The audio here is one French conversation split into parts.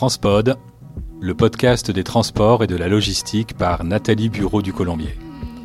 Transpod, le podcast des transports et de la logistique par Nathalie Bureau du Colombier.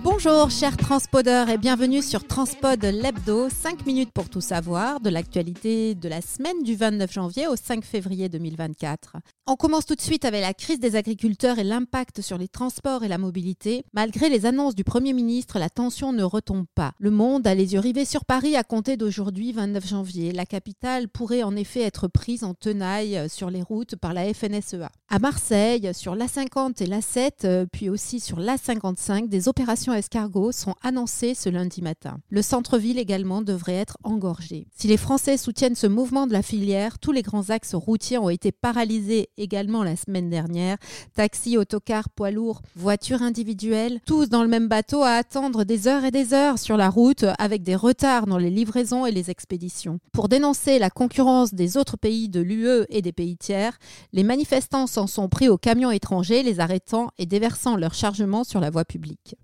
Bonjour chers transpodeurs et bienvenue sur Transpod l'Hebdo, 5 minutes pour tout savoir de l'actualité de la semaine du 29 janvier au 5 février 2024. On commence tout de suite avec la crise des agriculteurs et l'impact sur les transports et la mobilité. Malgré les annonces du Premier ministre, la tension ne retombe pas. Le monde a les yeux rivés sur Paris à compter d'aujourd'hui 29 janvier. La capitale pourrait en effet être prise en tenaille sur les routes par la FNSEA. À Marseille, sur l'A50 et l'A7, puis aussi sur l'A55, des opérations escargots sont annoncés ce lundi matin. Le centre-ville également devrait être engorgé. Si les Français soutiennent ce mouvement de la filière, tous les grands axes routiers ont été paralysés également la semaine dernière. Taxis, autocars, poids lourds, voitures individuelles, tous dans le même bateau à attendre des heures et des heures sur la route avec des retards dans les livraisons et les expéditions. Pour dénoncer la concurrence des autres pays de l'UE et des pays tiers, les manifestants s'en sont pris aux camions étrangers, les arrêtant et déversant leur chargement sur la voie publique.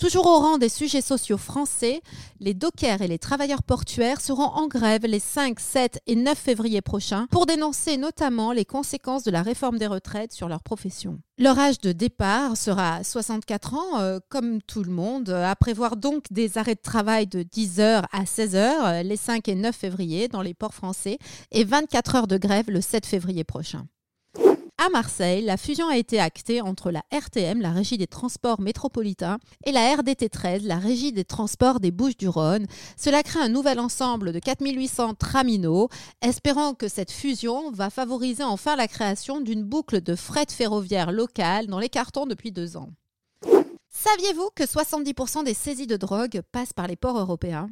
Toujours au rang des sujets sociaux français, les dockers et les travailleurs portuaires seront en grève les 5, 7 et 9 février prochains pour dénoncer notamment les conséquences de la réforme des retraites sur leur profession. Leur âge de départ sera 64 ans, euh, comme tout le monde, à prévoir donc des arrêts de travail de 10h à 16h les 5 et 9 février dans les ports français et 24 heures de grève le 7 février prochain. À Marseille, la fusion a été actée entre la RTM, la Régie des Transports Métropolitains, et la RDT 13, la Régie des Transports des Bouches-du-Rhône. Cela crée un nouvel ensemble de 4800 traminots, espérant que cette fusion va favoriser enfin la création d'une boucle de fret ferroviaire locale dans les cartons depuis deux ans. Saviez-vous que 70% des saisies de drogue passent par les ports européens?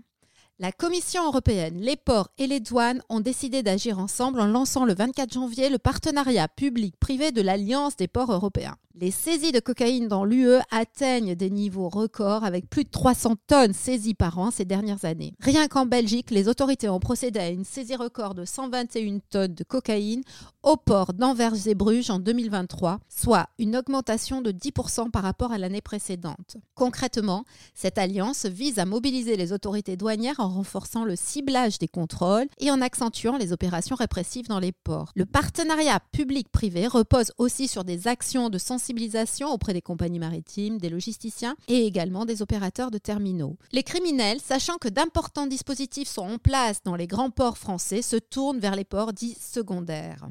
La Commission européenne, les ports et les douanes ont décidé d'agir ensemble en lançant le 24 janvier le partenariat public-privé de l'Alliance des ports européens. Les saisies de cocaïne dans l'UE atteignent des niveaux records avec plus de 300 tonnes saisies par an ces dernières années. Rien qu'en Belgique, les autorités ont procédé à une saisie record de 121 tonnes de cocaïne au port d'Anvers et Bruges en 2023, soit une augmentation de 10% par rapport à l'année précédente. Concrètement, cette alliance vise à mobiliser les autorités douanières en renforçant le ciblage des contrôles et en accentuant les opérations répressives dans les ports. Le partenariat public-privé repose aussi sur des actions de sensibilisation auprès des compagnies maritimes, des logisticiens et également des opérateurs de terminaux. Les criminels, sachant que d'importants dispositifs sont en place dans les grands ports français, se tournent vers les ports dits secondaires.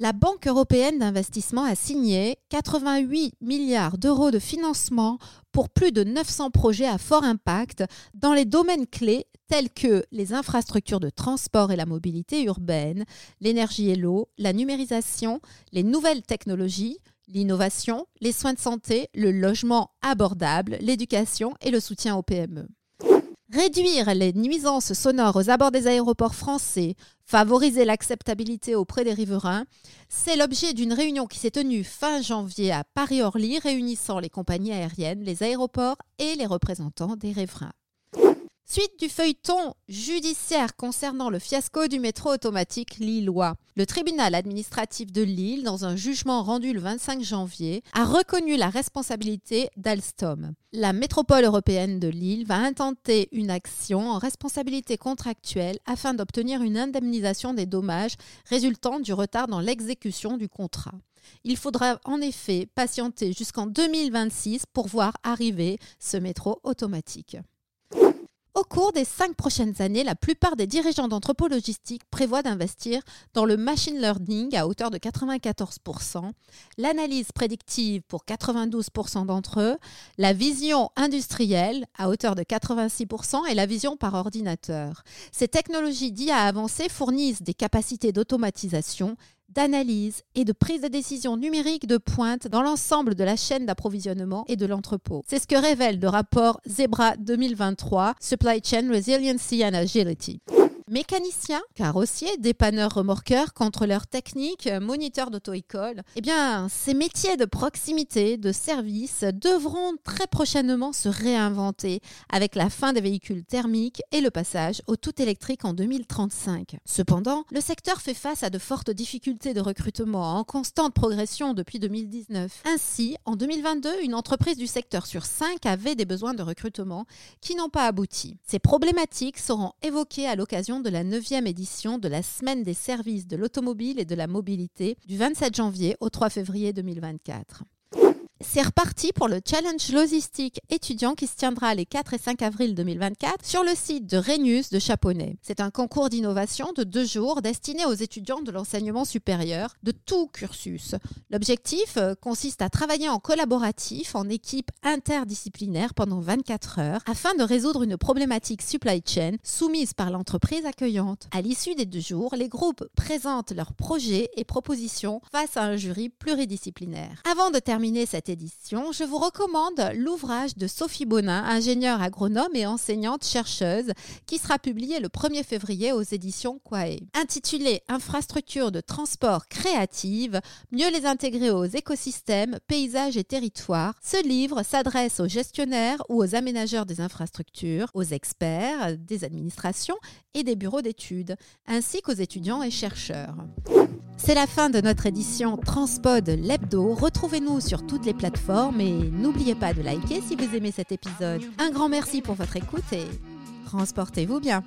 La Banque européenne d'investissement a signé 88 milliards d'euros de financement pour plus de 900 projets à fort impact dans les domaines clés tels que les infrastructures de transport et la mobilité urbaine, l'énergie et l'eau, la numérisation, les nouvelles technologies, l'innovation, les soins de santé, le logement abordable, l'éducation et le soutien aux PME. Réduire les nuisances sonores aux abords des aéroports français, favoriser l'acceptabilité auprès des riverains, c'est l'objet d'une réunion qui s'est tenue fin janvier à Paris-Orly réunissant les compagnies aériennes, les aéroports et les représentants des riverains. Suite du feuilleton judiciaire concernant le fiasco du métro automatique lillois. Le tribunal administratif de Lille, dans un jugement rendu le 25 janvier, a reconnu la responsabilité d'Alstom. La métropole européenne de Lille va intenter une action en responsabilité contractuelle afin d'obtenir une indemnisation des dommages résultant du retard dans l'exécution du contrat. Il faudra en effet patienter jusqu'en 2026 pour voir arriver ce métro automatique. Au cours des cinq prochaines années, la plupart des dirigeants d'entrepôts logistiques prévoient d'investir dans le machine learning à hauteur de 94%, l'analyse prédictive pour 92% d'entre eux, la vision industrielle à hauteur de 86% et la vision par ordinateur. Ces technologies d'IA avancées fournissent des capacités d'automatisation d'analyse et de prise de décision numérique de pointe dans l'ensemble de la chaîne d'approvisionnement et de l'entrepôt. C'est ce que révèle le rapport Zebra 2023 Supply Chain Resiliency and Agility. Mécaniciens, carrossiers, dépanneurs remorqueurs, contrôleurs techniques, moniteurs d'auto-école, eh bien, ces métiers de proximité, de service, devront très prochainement se réinventer avec la fin des véhicules thermiques et le passage au tout électrique en 2035. Cependant, le secteur fait face à de fortes difficultés de recrutement en constante progression depuis 2019. Ainsi, en 2022, une entreprise du secteur sur cinq avait des besoins de recrutement qui n'ont pas abouti. Ces problématiques seront évoquées à l'occasion de la 9e édition de la Semaine des services de l'automobile et de la mobilité du 27 janvier au 3 février 2024. C'est reparti pour le challenge logistique étudiant qui se tiendra les 4 et 5 avril 2024 sur le site de Renius de Chaponnet. C'est un concours d'innovation de deux jours destiné aux étudiants de l'enseignement supérieur de tout cursus. L'objectif euh, consiste à travailler en collaboratif, en équipe interdisciplinaire pendant 24 heures afin de résoudre une problématique supply chain soumise par l'entreprise accueillante. À l'issue des deux jours, les groupes présentent leurs projets et propositions face à un jury pluridisciplinaire. Avant de terminer cette je vous recommande l'ouvrage de Sophie Bonin, ingénieure agronome et enseignante-chercheuse, qui sera publié le 1er février aux éditions Quae. Intitulé Infrastructures de transport créatives, mieux les intégrer aux écosystèmes, paysages et territoires, ce livre s'adresse aux gestionnaires ou aux aménageurs des infrastructures, aux experts des administrations et des bureaux d'études, ainsi qu'aux étudiants et chercheurs. C'est la fin de notre édition Transpod l'hebdo. Retrouvez-nous sur toutes les plateformes et n'oubliez pas de liker si vous aimez cet épisode. Un grand merci pour votre écoute et transportez-vous bien.